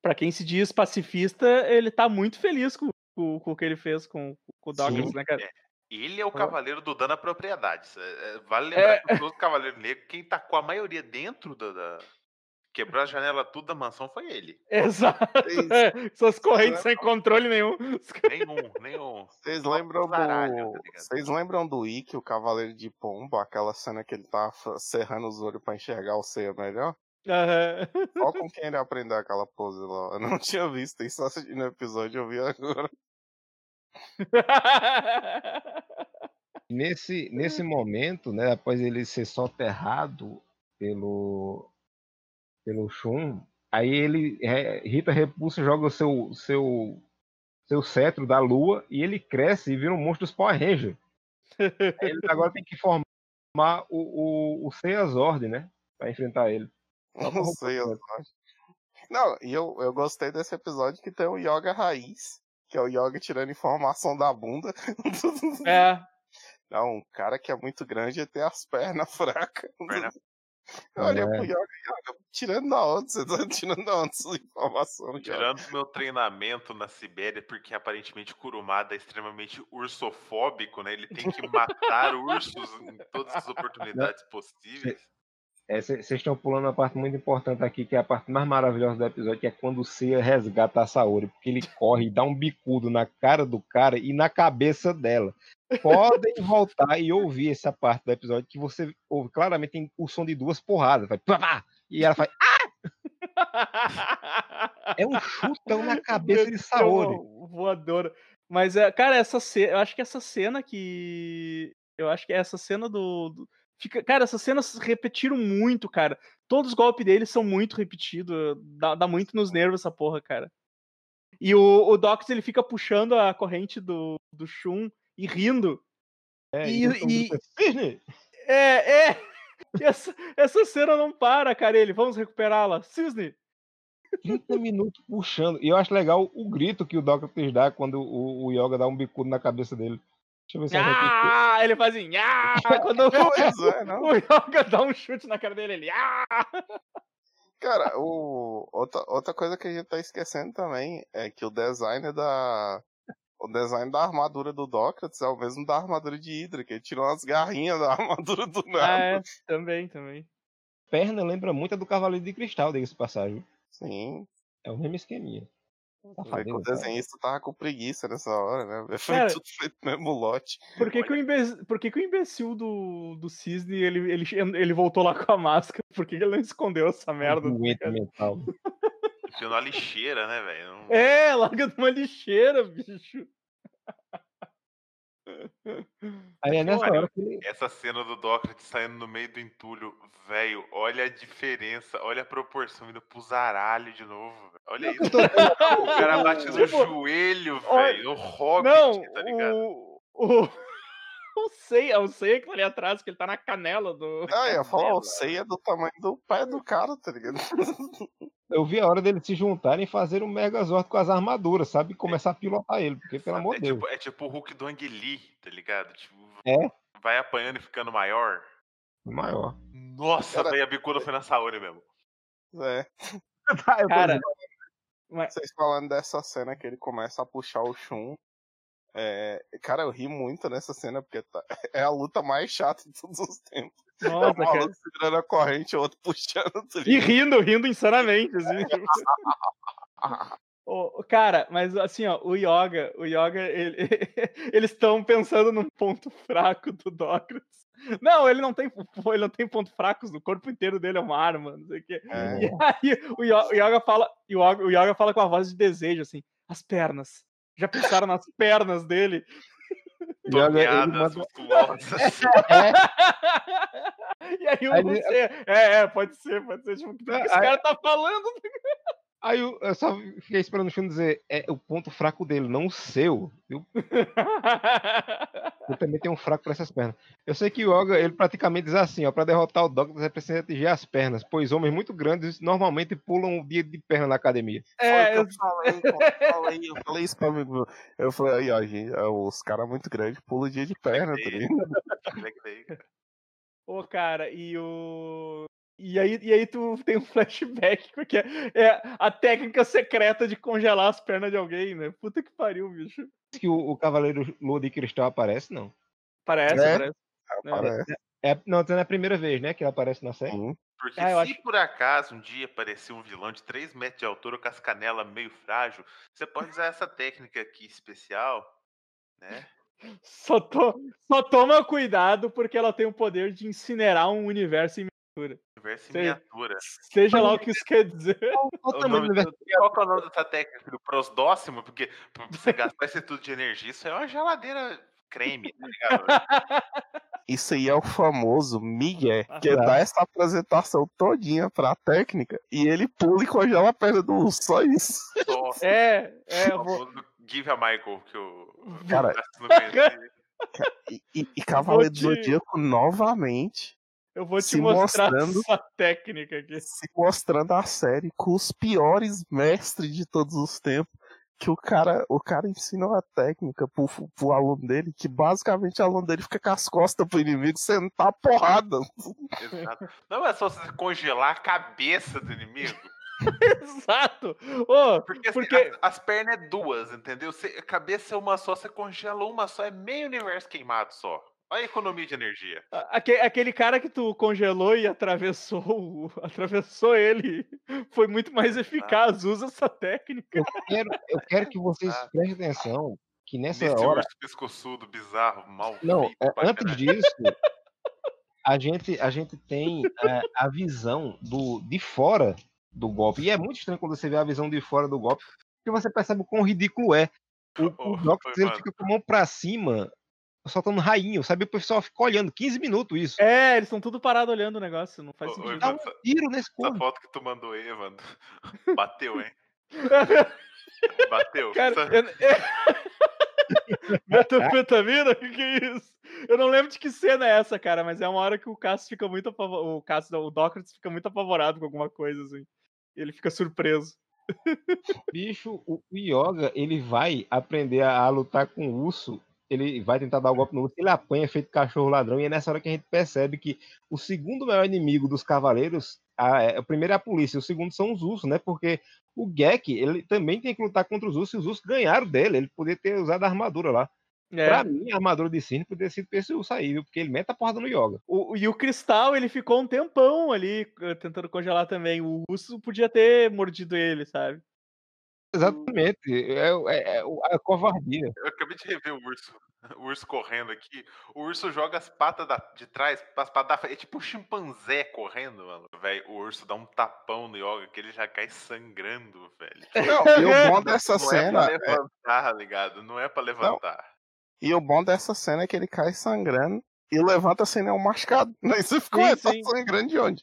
para quem se diz pacifista, ele tá muito feliz com, com, com o que ele fez com, com o Dawkins, né, cara? É. Ele é o cavaleiro do dano à propriedade. É, vale lembrar é. que todo cavaleiro negro, quem tá com a maioria dentro da, da, Quebrou a janela tudo da mansão foi ele. Exato. É, suas correntes sem controle nenhum. Nenhum, nenhum. Vocês lembram do. Vocês lembram do Ikki, o Cavaleiro de Pombo, aquela cena que ele tá cerrando os olhos pra enxergar o ceia melhor? Uhum. Olha com quem ele aprendeu aquela pose lá. Eu não tinha visto isso no episódio, eu vi agora. nesse, nesse momento, né, após ele ser soterrado pelo pelo Shun. Aí ele, Rita Repulsa joga o seu, seu, seu cetro da lua e ele cresce e vira um monstro dos Power Ranger. ele agora tem que formar o, o, o Seiazord, né? Pra enfrentar ele. Não, e eu, eu gostei desse episódio que tem o Yoga Raiz, que é o Yoga tirando informação da bunda. É. Não, um cara que é muito grande e tem as pernas fracas. Perna Olha é. pro Yoga, Yoga, tirando da onde você tá tirando da onde essa informação? Tirando o meu treinamento na Sibéria, porque aparentemente Kurumada é extremamente ursofóbico, né? Ele tem que matar ursos em todas as oportunidades possíveis. Vocês é, estão pulando uma parte muito importante aqui, que é a parte mais maravilhosa do episódio, que é quando o Seiya resgata a Saori, porque ele corre e dá um bicudo na cara do cara e na cabeça dela. Podem voltar e ouvir essa parte do episódio que você ouve claramente tem o som de duas porradas. Vai, pá, pá, e ela faz. Ah! É um chutão na cabeça de Saori. Voadora. Mas, é, cara, essa cena. Eu acho que essa cena que. Eu acho que essa cena do, do Fica, cara, essas cenas repetiram muito, cara. Todos os golpes dele são muito repetidos. Dá, dá muito nos nervos essa porra, cara. E o, o Dox, ele fica puxando a corrente do, do Shun e rindo. É, e, e, é, é. Essa, essa cena não para, cara. Ele, vamos recuperá-la. Cisne. 30 minutos puxando. E eu acho legal o grito que o Doctor dá quando o, o Yoga dá um bicudo na cabeça dele. Deixa eu ver se ah, ele faz assim, ah, quando o, é, o Yoga dá um chute na cara dele, ele, ah. Cara, o, outra, outra coisa que a gente tá esquecendo também é que o design da. O design da armadura do Dócrates é o mesmo da armadura de Hydra, que ele tirou umas garrinhas da armadura do nada. Ah, é, também, também. Perna lembra muito a do Cavaleiro de Cristal, diga-se passagem. Sim. É o mesmo esqueminha. Safadinho, o desenhista tava com preguiça nessa hora, né? Foi Cara, tudo feito no mesmo lote. Por que, que, o, imbecil, por que, que o imbecil do, do Cisne ele, ele, ele voltou lá com a máscara? Por que, que ele não escondeu essa merda? Doente mental. Tinha uma lixeira, né, velho? Não... É, larga numa lixeira, bicho. Aí é nessa hora que... Essa cena do Dócrates saindo no meio do entulho, velho, olha a diferença, olha a proporção indo pro zaralho de novo. Olha isso. o cara bate no tipo, joelho, velho, o Hobbit, não, tá ligado? O, o, o Seiya, o Seiya que tá ali atrás, que ele tá na canela do... Ah, eu ia falar, o Seiya é do tamanho do pé do cara, tá ligado? Eu vi a hora deles se juntarem e fazer um Megazord com as armaduras, sabe? E começar a pilotar ele, porque pelo amor de é Deus. Tipo, é tipo o Hulk do Ang Lee, tá ligado? Tipo, é? Vai apanhando e ficando maior. Maior. Nossa, velho, a bicuda foi na Saori mesmo. É. Cara, vocês falando dessa cena que ele começa a puxar o Shun. É, cara, eu ri muito nessa cena, porque tá, é a luta mais chata de todos os tempos. Nossa, é um maluco segurando a corrente, o outro puxando. E rindo, rindo insanamente, assim. oh, cara, mas assim, ó, o Yoga, o Yoga, ele, eles estão pensando num ponto fraco do Dócrates. Não, ele não tem, ele não tem ponto fracos, o corpo inteiro dele é uma arma, não sei o quê. É. E aí o Yoga fala, o Yoga, o Yoga fala com a voz de desejo, assim, as pernas. Já pensaram nas pernas dele? Tomeadas é. E aí o aí, é, é, pode ser, pode ser. Tipo, o que esse cara tá falando? Aí eu, eu só fiquei esperando o filme dizer, é o ponto fraco dele, não o seu. Eu, eu também tenho um fraco para essas pernas. Eu sei que o Yoga, ele praticamente diz assim, ó, para derrotar o Doctor você precisa atingir as pernas, pois homens muito grandes normalmente pulam o dia de perna na academia. É, eu falei, eu falei, eu falei isso pra mim. Eu falei, aí, ó, gente, os caras muito grandes pulam o dia de perna, tá ligado? Ô, cara, e o. E aí, e aí tu tem um flashback, porque é a técnica secreta de congelar as pernas de alguém, né? Puta que pariu, bicho. Que o, o Cavaleiro Lua de Cristal aparece, não? Parece, é? parece. aparece. É, é, não, não é a primeira vez, né, que ele aparece na série. Uhum. Porque ah, se acho... por acaso um dia aparecer um vilão de 3 metros de altura com as canelas meio frágil, você pode usar essa técnica aqui especial, né? Só, to... Só toma cuidado porque ela tem o poder de incinerar um universo em miniatura. Universo em miniatura. Seja lá o que isso quer dizer. Qual, qual, nome, qual é o nome dessa técnica? Do prosdóximo? Porque pra você gastar esse tudo de energia, isso é uma geladeira creme, tá ligado? Isso aí é o famoso Miguel, que dá essa apresentação todinha pra técnica e ele pula e congela a perna do só isso. É, é. O vou... Give a Michael, que o. Cara, e, e, e Cavaleiro do Zodíaco novamente eu vou te mostrar essa técnica aqui. Se mostrando a série com os piores mestres de todos os tempos. Que o cara, o cara ensina uma técnica pro, pro aluno dele, que basicamente o aluno dele fica com as costas pro inimigo sentar a porrada. Exato. Não é só você congelar a cabeça do inimigo. Exato! Oh, porque, assim, porque... As, as, pernas é duas, entendeu? Você, a cabeça é uma só, você congela uma só, é meio universo queimado só. Olha a economia de energia. Aquele, aquele cara que tu congelou e atravessou, atravessou ele foi muito mais eficaz. Usa essa técnica. Eu quero, eu quero que vocês ah. prestem atenção que nessa Nesse hora. urso pescoçudo, bizarro, mal. Não, é, antes disso, a gente, a gente tem é, a visão do, de fora do golpe. E é muito estranho quando você vê a visão de fora do golpe, porque você percebe o quão ridículo é. O, oh, o Doctor ele fica com a mão pra cima, soltando rainho, sabe? O pessoal fica olhando 15 minutos isso. É, eles estão tudo parados olhando o negócio, não faz sentido. Dá um tiro nesse corpo. Essa foto que tu mandou aí, Evandro, bateu, hein? Bateu. Cara, eu... Metanfetamina? O que, que é isso? Eu não lembro de que cena é essa, cara, mas é uma hora que o Cass fica muito apavorado. O Cass, o Docrates fica muito apavorado com alguma coisa, assim. Ele fica surpreso. Bicho, o Yoga, ele vai aprender a, a lutar com o urso ele vai tentar dar o golpe no urso, ele apanha feito cachorro ladrão, e é nessa hora que a gente percebe que o segundo maior inimigo dos cavaleiros, a, é, o primeiro é a polícia, o segundo são os ursos, né? Porque o Gek, ele também tem que lutar contra os ursos, e os ursos ganharam dele, ele poderia ter usado a armadura lá. É. Pra mim, a armadura de Cine poderia ter sido esse urso aí, viu? Porque ele mete a porrada no Yoga. O, e o Cristal, ele ficou um tempão ali eh, tentando congelar também. O urso podia ter mordido ele, sabe? Exatamente. É, é, é a covardia. Eu acabei de rever o urso. O urso correndo aqui. O urso joga as patas da, de trás, as patas da frente. É tipo um chimpanzé correndo, mano. Velho, o urso dá um tapão no yoga que ele já cai sangrando, velho. Não, e o bom dessa não cena. Não é pra levantar, é... ligado? Não é pra levantar. Não. E o bom dessa cena é que ele cai sangrando e levanta sem nenhum machucado. Você ficou, sim, sim. tá sangrando de onde?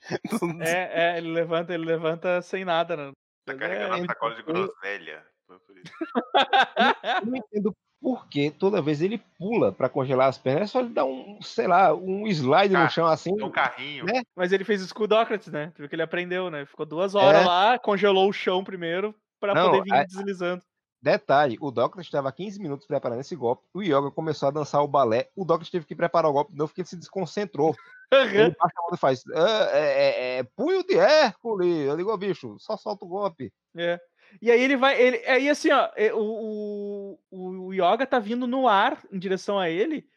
É, é, ele levanta, ele levanta sem nada, né? Tá carregando é, a sacola de groselha. eu não entendo por que toda vez ele pula para congelar as pernas, é só ele dar um, sei lá, um slide no chão assim. Um carrinho. Né? Mas ele fez o Scudócrates, né? Tu viu que ele aprendeu, né? Ficou duas horas é. lá, congelou o chão primeiro para poder vir a... deslizando. Detalhe, o Doctor estava 15 minutos preparando esse golpe, o Yoga começou a dançar o balé, o Doctor teve que preparar o golpe de novo porque ele se desconcentrou. Ele baixa a mão e faz, ah, é, é, é, punho de Hércules, eu digo, bicho, só solta o golpe. É. E aí ele vai, ele, aí assim, ó, o, o, o Yoga tá vindo no ar em direção a ele,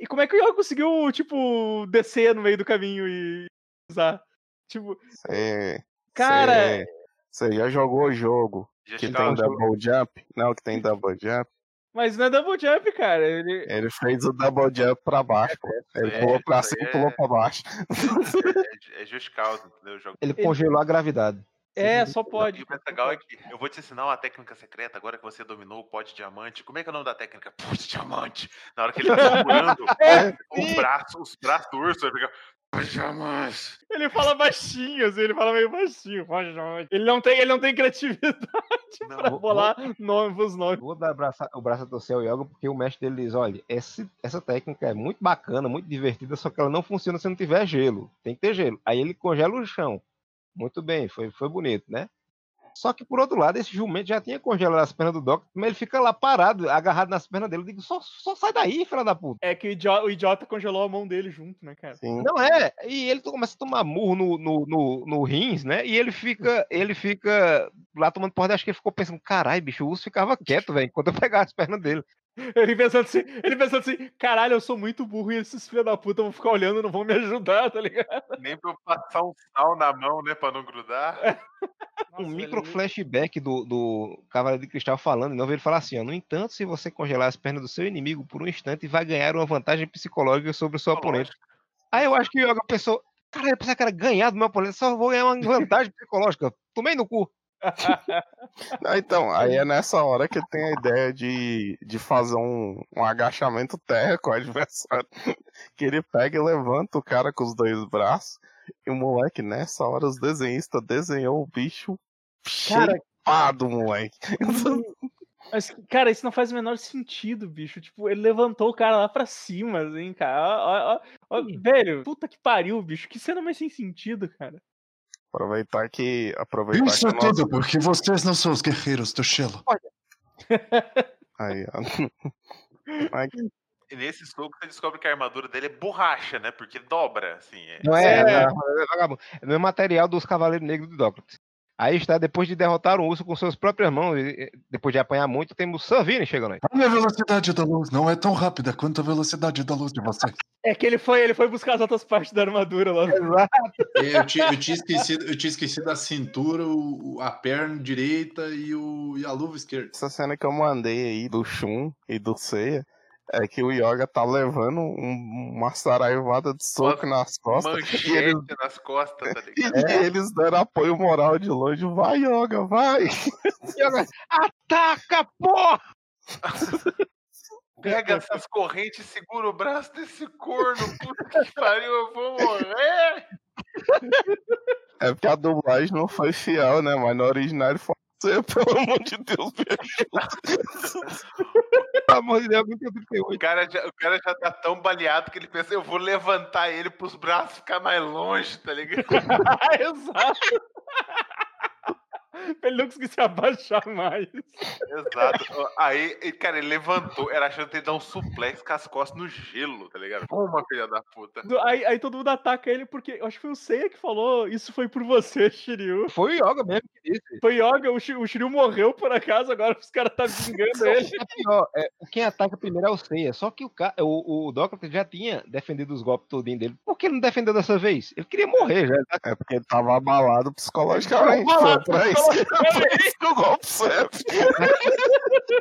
e como é que o Yoga conseguiu, tipo, descer no meio do caminho e usar? Tipo, Cê, cara... Você já jogou o jogo que tem double jump? Não, que tem double jump. Mas não é double jump, cara. Ele, ele fez o double jump pra baixo, pô. Ele é, pulou pra cima e é... pulou pra baixo. É, é just causa, entendeu? Ele congelou a gravidade. É, só pode. E o mais legal é que eu vou te ensinar uma técnica secreta agora que você dominou o pó de diamante. Como é que é o nome da técnica? Pó de diamante. Na hora que ele tá segurando é, os braços, os braços do urso, ele fica. Jamais. Ele fala baixinho, assim, ele fala meio baixinho. Ele não tem, ele não tem criatividade não, pra vou, bolar vou, novos nomes. Vou dar abraço, o braço a torcer ao Yoga, porque o mestre dele diz: olha, esse, essa técnica é muito bacana, muito divertida, só que ela não funciona se não tiver gelo. Tem que ter gelo. Aí ele congela o chão. Muito bem, foi, foi bonito, né? Só que, por outro lado, esse jumento já tinha congelado as pernas do Doc, mas ele fica lá parado, agarrado nas pernas dele. Eu digo, só, só sai daí, filha da puta. É que o idiota, o idiota, congelou a mão dele junto, né, cara? Sim. Não é, e ele começa a tomar murro no, no, no, no rins, né? E ele fica, ele fica lá tomando porra, acho que ele ficou pensando, caralho, bicho, o urso ficava quieto, velho, enquanto eu pegava as pernas dele. Ele pensando assim, ele pensando assim, caralho, eu sou muito burro e esses filha da puta vão ficar olhando não vão me ajudar, tá ligado? Nem pra eu passar um sal na mão, né, pra não grudar. Nossa, um micro flashback do, do Cavaleiro de Cristal falando, e não ele falar assim, ó, no entanto, se você congelar as pernas do seu inimigo por um instante, vai ganhar uma vantagem psicológica sobre o seu oponente. Aí eu acho que o Yoga pensou, caralho, eu pensava que era ganhar do meu oponente, só vou ganhar uma vantagem psicológica. Tomei no cu. então, aí é nessa hora que ele tem a ideia de, de fazer um, um agachamento terra com o adversário. Que ele pega e levanta o cara com os dois braços. E o moleque, nessa hora, os desenhistas desenhou o bicho cara, chapado, moleque. Mas, cara, isso não faz o menor sentido, bicho. Tipo, ele levantou o cara lá pra cima, assim, cara. Ó, ó, ó, velho, puta que pariu, bicho. Que cena mais sem sentido, cara. Aproveitar que. Aproveitar Isso que tudo nosso... porque vocês não são os guerreiros do Shelo. Aí, ó. E nesse soco você descobre que a armadura dele é borracha, né? Porque dobra, assim. É... Não é, é, é, é, é o material dos Cavaleiros Negros do Doctor. Aí está, depois de derrotar um urso com suas próprias mãos, depois de apanhar muito, temos Savini chegando aí. A minha velocidade da luz não é tão rápida quanto a velocidade da luz de vocês. É que ele foi, ele foi buscar as outras partes da armadura lá. Exato. Eu tinha, eu tinha, esquecido, eu tinha esquecido a cintura, o, a perna direita e, o, e a luva esquerda. Essa cena que eu mandei aí do Shun e do Seiya é que o Yoga tá levando um, uma saraivada de soco Nossa, nas costas. Manchete eles, nas costas, tá ligado? E é. eles dando apoio moral de longe. Vai, Yoga, vai! Yoga, ataca, porra! Pega essas correntes e segura o braço desse corno. Puta que pariu, eu vou morrer! É porque a dublagem não foi fiel, né? Mas no original ele foi você, pelo amor de Deus, me ajuda. Amor de Deus, o cara, já, o cara já tá tão baleado que ele pensa, eu vou levantar ele pros braços ficar mais longe, tá ligado? Exato. Pra ele não conseguir se abaixar mais. Exato. Aí, cara, ele levantou, era achando que ele dar um suplex com as costas no gelo, tá ligado? Uma filha da puta. Aí, aí todo mundo ataca ele porque eu acho que foi o Seiya que falou isso foi por você, Shiryu. Foi o Yoga mesmo que disse. Foi o Yoga, o, o Shiryu morreu por acaso, agora os caras tá vingando ele. É pior, é, quem ataca primeiro é o Seiya, só que o, o, o Doctor já tinha defendido os golpes todinho dele. Por que ele não defendeu dessa vez? Ele queria morrer já. É porque ele tava abalado psicologicamente. Abalado, foi pra isso que o golpe serve.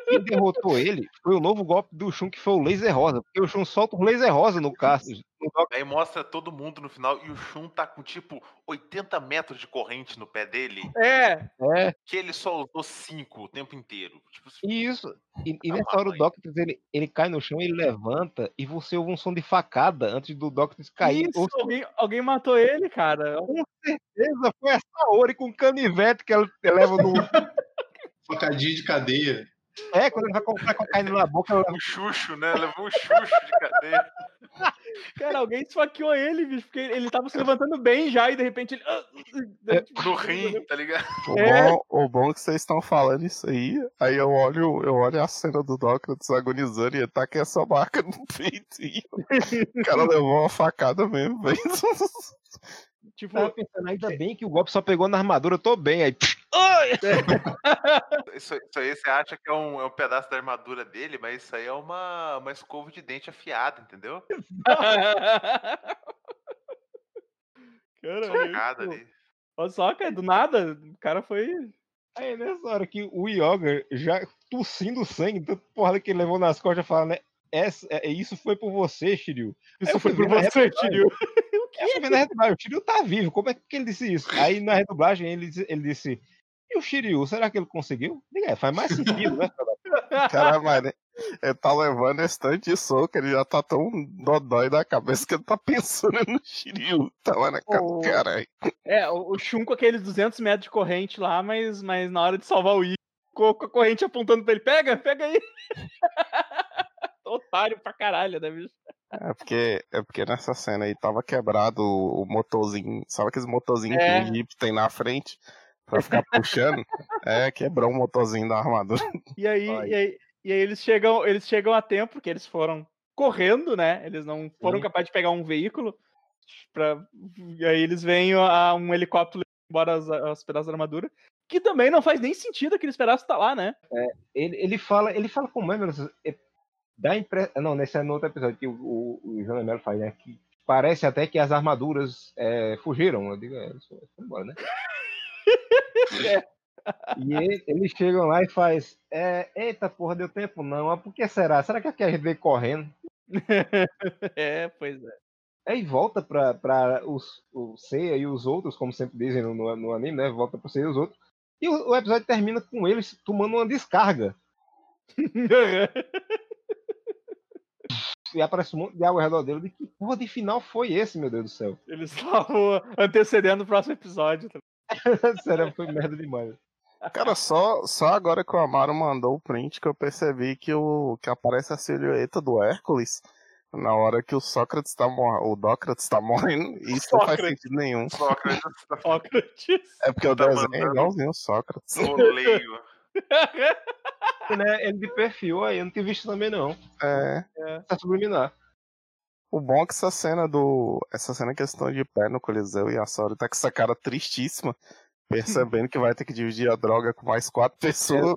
Quem derrotou ele foi o novo golpe do Shun, que foi o laser rosa. Porque o Shun solta um laser rosa no Cassius. Aí mostra todo mundo no final e o Shun tá com tipo 80 metros de corrente no pé dele. É. é. Que ele só usou 5 o tempo inteiro. Tipo, Isso. E, e nessa hora o Doctor ele, ele cai no chão, ele levanta e você ouve um som de facada antes do Doctor cair. Isso, alguém, alguém matou ele, cara. Com certeza foi essa Ori com canivete que ela leva no. Facadinha de cadeia. É, quando ele vai comprar cocaína na boca, leva um xuxo, né? Levou um xuxo de cadeia. Cara, alguém esfaqueou ele, bicho, porque ele tava se levantando bem já e de repente ele. Ah, é, no rim, tá ligado? O, é. bom, o bom é que vocês estão falando isso aí, aí eu olho, eu olho a cena do Dócrates agonizando e ele tá com essa marca no peito. o cara levou uma facada mesmo, velho. Tipo, tava pensando, ainda bem que o golpe só pegou na armadura, eu tô bem. Aí. isso, isso, aí você acha que é um, é um, pedaço da armadura dele, mas isso aí é uma, uma escova de dente afiada, entendeu? Caralho. ali. Olha só, cara, do nada, o cara foi. Aí nessa hora que o Yoga já tossindo sangue, tanto porrada que ele levou nas costas, fala, né? Essa, é, isso foi por você, Shiryu. Isso foi por você, Shiryu. Eu fui na redublagem, o Shiryu tá vivo, como é que ele disse isso? Aí na redublagem ele, ele disse, e o Shiryu, será que ele conseguiu? Diga, faz mais sentido, né? Caralho, mano, ele tá levando esse tanto de soco, ele já tá tão dodói da cabeça que ele tá pensando no Shiryu. Tá lá na cara do caralho. É, o Shun com aqueles 200 metros de corrente lá, mas, mas na hora de salvar o I, com a corrente apontando pra ele, pega, pega aí. Otário pra caralho, né, bicho? É porque, é porque nessa cena aí tava quebrado o, o motorzinho, sabe aqueles motorzinhos é. que o Jeep tem na frente? Pra ficar puxando? é, quebrou o motorzinho da armadura. E aí, e aí, e aí eles, chegam, eles chegam a tempo, porque eles foram correndo, né? Eles não foram Sim. capazes de pegar um veículo. Pra... E aí eles veem a, um helicóptero embora as, as pedaços da armadura. Que também não faz nem sentido aquele pedaço estar tá lá, né? É, ele, ele fala, ele fala como é, dá impressão. Não, nesse é no outro episódio que o, o, o João Melo faz, né? Que parece até que as armaduras é, fugiram. Eu digo, é, foi embora, né? é. E ele, eles chegam lá e faz. É, Eita porra, deu tempo não. Mas por que será? Será que aqui a gente veio correndo? é, pois é. Aí volta pra, pra os, o Seiya e os outros, como sempre dizem no, no, no anime, né? Volta pro Seiya e os outros. E o, o episódio termina com eles tomando uma descarga. e aparece um monte de água ao redor dele. De que porra de final foi esse, meu Deus do céu? Eles estavam antecedendo o próximo episódio. Sério, foi merda demais. Cara, só, só agora que o Amaro mandou o print que eu percebi que, o, que aparece a silhueta do Hércules na hora que o Sócrates tá morrendo, o Dócrates tá morrendo, isso Sócrates. não faz sentido nenhum. Sócrates. Sócrates. É porque o tá desenho é igualzinho o Sócrates. Oleio. Né? Ele de perfil aí, eu não tinha visto também não. É. é. Tá subliminar. O bom é que essa cena do. Essa cena que eles estão de pé no Coliseu e a Sora tá com essa cara tristíssima. percebendo que vai ter que dividir a droga com mais quatro pessoas.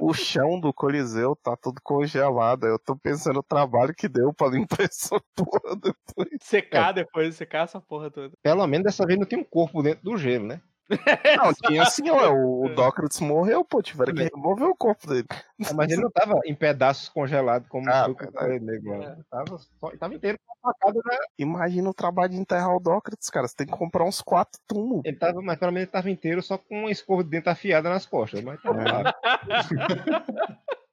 o chão do Coliseu tá tudo congelado. Eu tô pensando no trabalho que deu pra limpar essa porra depois. Secar é. depois, secar essa porra toda. Pelo menos dessa vez não tem um corpo dentro do gelo, né? Não, tinha assim, ó, o, o Dócrates morreu, pô, tiveram que remover o corpo dele. Ah, mas ele não tava em pedaços congelados como ah, ele, nego. É. Tava, só, tava inteiro facada, né? Imagina o trabalho de enterrar o Dócrates, cara. Você tem que comprar uns quatro túmulos. Ele tava, mas pelo menos ele tava inteiro só com uma escova de dentro afiada nas costas. Mas tava lá.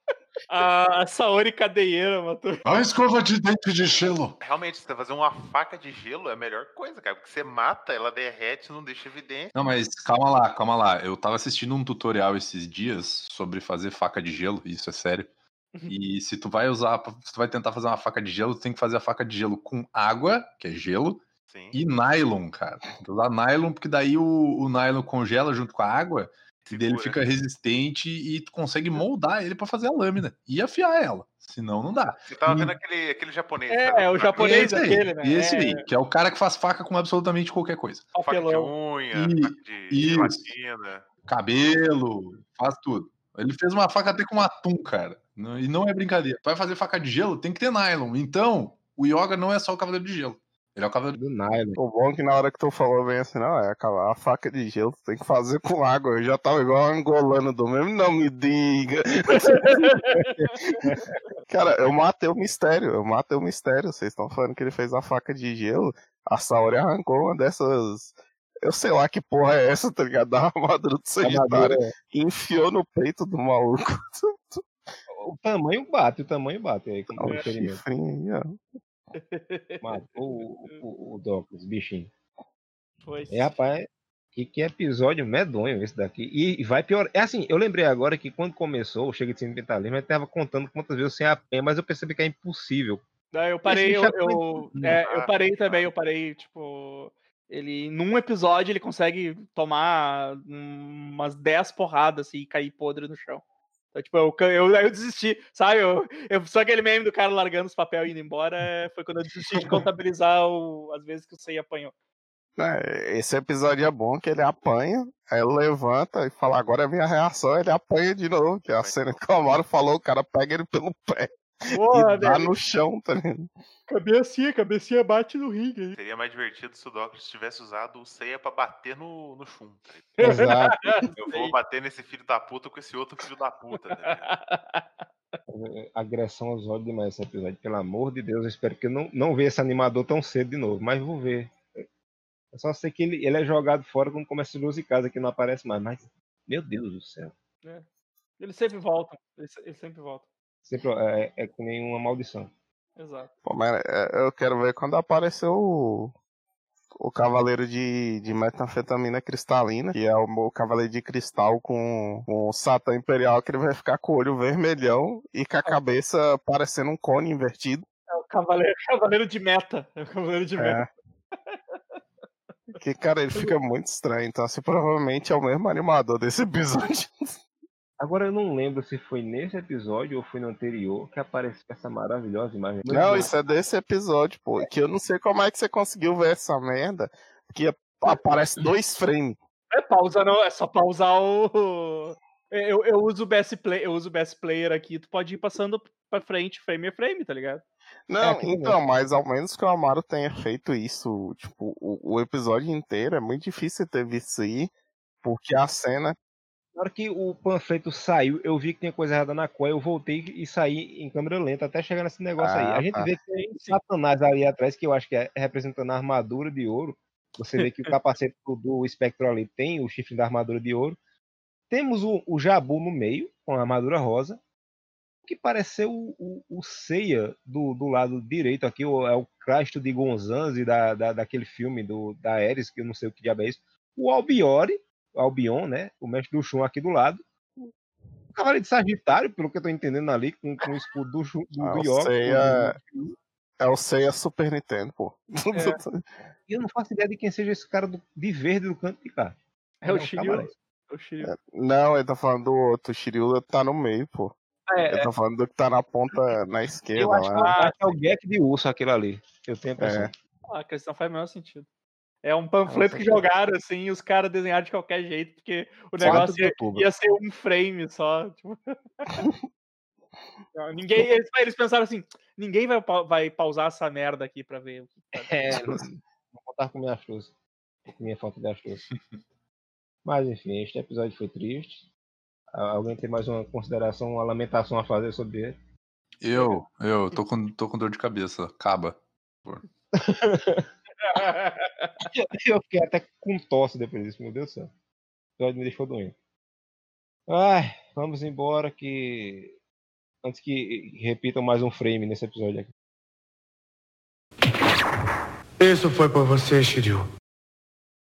A Saori cadeieira matou. A escova de dente de gelo. Realmente, você fazer uma faca de gelo é a melhor coisa, cara. Porque você mata, ela derrete, não deixa evidente. Não, mas calma lá, calma lá. Eu tava assistindo um tutorial esses dias sobre fazer faca de gelo, isso é sério. Uhum. E se tu vai usar, se tu vai tentar fazer uma faca de gelo, tu tem que fazer a faca de gelo com água, que é gelo, Sim. e nylon, cara. Tem que usar nylon, porque daí o, o nylon congela junto com a água Segura. dele fica resistente e tu consegue moldar ele para fazer a lâmina e afiar ela. Senão não dá. Você tava vendo aquele, aquele japonês. É, é o japonês esse aquele, né? Esse é... aí, que é o cara que faz faca com absolutamente qualquer coisa. Faca de unha, e, faca de gelatina. Cabelo, faz tudo. Ele fez uma faca até com atum, cara. E não é brincadeira. Vai fazer faca de gelo, tem que ter nylon. Então, o yoga não é só o cavaleiro de gelo. Ele é o cavaleiro do nylon. O bom é que na hora que tu falou bem assim, não, é a, faca de gelo, tu tem que fazer com água. Eu já tava igual angolano do mesmo, não me diga. Cara, eu matei o mistério, eu matei o mistério. Vocês estão falando que ele fez a faca de gelo. A Saori arrancou uma dessas. Eu sei lá que porra é essa, tá ligado? Da armadura do Sagitário. É. enfiou no peito do maluco. O tamanho bate, o tamanho bate aí. Com o chifrinho, Matou o, o, o Docus, bichinho. Pois. É, rapaz, que, que episódio medonho esse daqui. E vai pior. É assim, eu lembrei agora que quando começou o Chega de Sentimentalismo, eu tava contando quantas vezes sem a pena, mas eu percebi que é impossível. Não, eu parei, eu, eu, é, eu parei também, eu parei, tipo. Ele, num episódio, ele consegue tomar umas 10 porradas assim, e cair podre no chão. Então, tipo, eu, eu, eu desisti, sabe? Eu, eu, só aquele meme do cara largando os papéis e indo embora é, foi quando eu desisti de contabilizar o, as vezes que o Sei apanhou. É, esse episódio é bom que ele apanha, aí ele levanta e fala, agora vem a reação, ele apanha de novo, que é a cena que o Amaro falou, o cara pega ele pelo pé. Porra, e dá no chão, tá ligado? Cabecinha, cabecinha bate no ringue. Seria mais divertido se o Doctor tivesse usado o Seiya pra bater no, no Shun. Tá Exato. Eu vou bater nesse filho da puta com esse outro filho da puta. Tá Agressão aos olhos demais esse episódio. Pelo amor de Deus, eu espero que eu não, não veja esse animador tão cedo de novo, mas vou ver. Eu só sei que ele, ele é jogado fora quando começa a luz em casa, que não aparece mais. Mas, meu Deus do céu. É. Ele sempre volta. Ele, ele sempre volta. Sempre, é, é com nenhuma maldição. Exato. Pô, mas é, eu quero ver quando apareceu o, o Cavaleiro de, de Metanfetamina Cristalina, que é o, o Cavaleiro de Cristal com, com o Satã Imperial, que ele vai ficar com o olho vermelhão e com a cabeça parecendo um cone invertido. É o Cavaleiro, cavaleiro de Meta. É o Cavaleiro de Meta. É. Que, cara, ele fica muito estranho. Então, assim, provavelmente é o mesmo animador desse episódio. Agora eu não lembro se foi nesse episódio ou foi no anterior que apareceu essa maravilhosa imagem. Não, isso é desse episódio, pô. Que eu não sei como é que você conseguiu ver essa merda. Que aparece dois frames. É pausa, não. É só pausar o. Eu, eu uso o best play, eu uso o best player aqui, tu pode ir passando pra frente, frame a frame, tá ligado? Não, é então, mas ao menos que o Amaro tenha feito isso, tipo, o, o episódio inteiro, é muito difícil ter visto isso aí, porque a cena na hora que o panfleto saiu, eu vi que tinha coisa errada na cor, eu voltei e saí em câmera lenta até chegar nesse negócio ah, aí. A gente tá. vê que tem Satanás ali atrás, que eu acho que é representando a armadura de ouro. Você vê que o capacete do espectro ali tem o chifre da armadura de ouro. Temos o, o Jabu no meio, com a armadura rosa. Que pareceu o, o, o Seiya do, do lado direito aqui, o, é o Cristo de Gonzanzi da, da, daquele filme do, da Ares, que eu não sei o que diabo é isso. O Albiore, Albion, né? O mestre do Shun aqui do lado. O cavaleiro de Sagitário, pelo que eu tô entendendo ali, com, com o escudo do, do, ah, do Yoga. É... é o Seiya Super Nintendo, pô. É. e eu não faço ideia de quem seja esse cara do, de verde do canto de cá. É, é o Shiryu. É, não, ele tá falando do outro. O Shiryu tá no meio, pô. É, ele tá falando do que tá na ponta na esquerda. Eu acho, lá. que é o Gek de urso aquilo ali. Eu tenho a impressão. Ah, a questão faz o menor sentido. É um panfleto que jogaram assim e os caras desenharam de qualquer jeito, porque o negócio ia, ia, ser um frame só. Tipo... ninguém, eles, eles, pensaram assim: ninguém vai, vai pausar essa merda aqui pra ver. Tá é, vou contar com minha. Com minha falta de astúcia. Mas enfim, este episódio foi triste. Alguém tem mais uma consideração, uma lamentação a fazer sobre ele? Eu, eu, tô com, tô com dor de cabeça. Acaba. eu fiquei até com tosse depois disso, meu Deus do céu. Episódio me deixou doente. Ai, vamos embora que. Antes que repitam mais um frame nesse episódio aqui. Isso foi por você, Shiryu.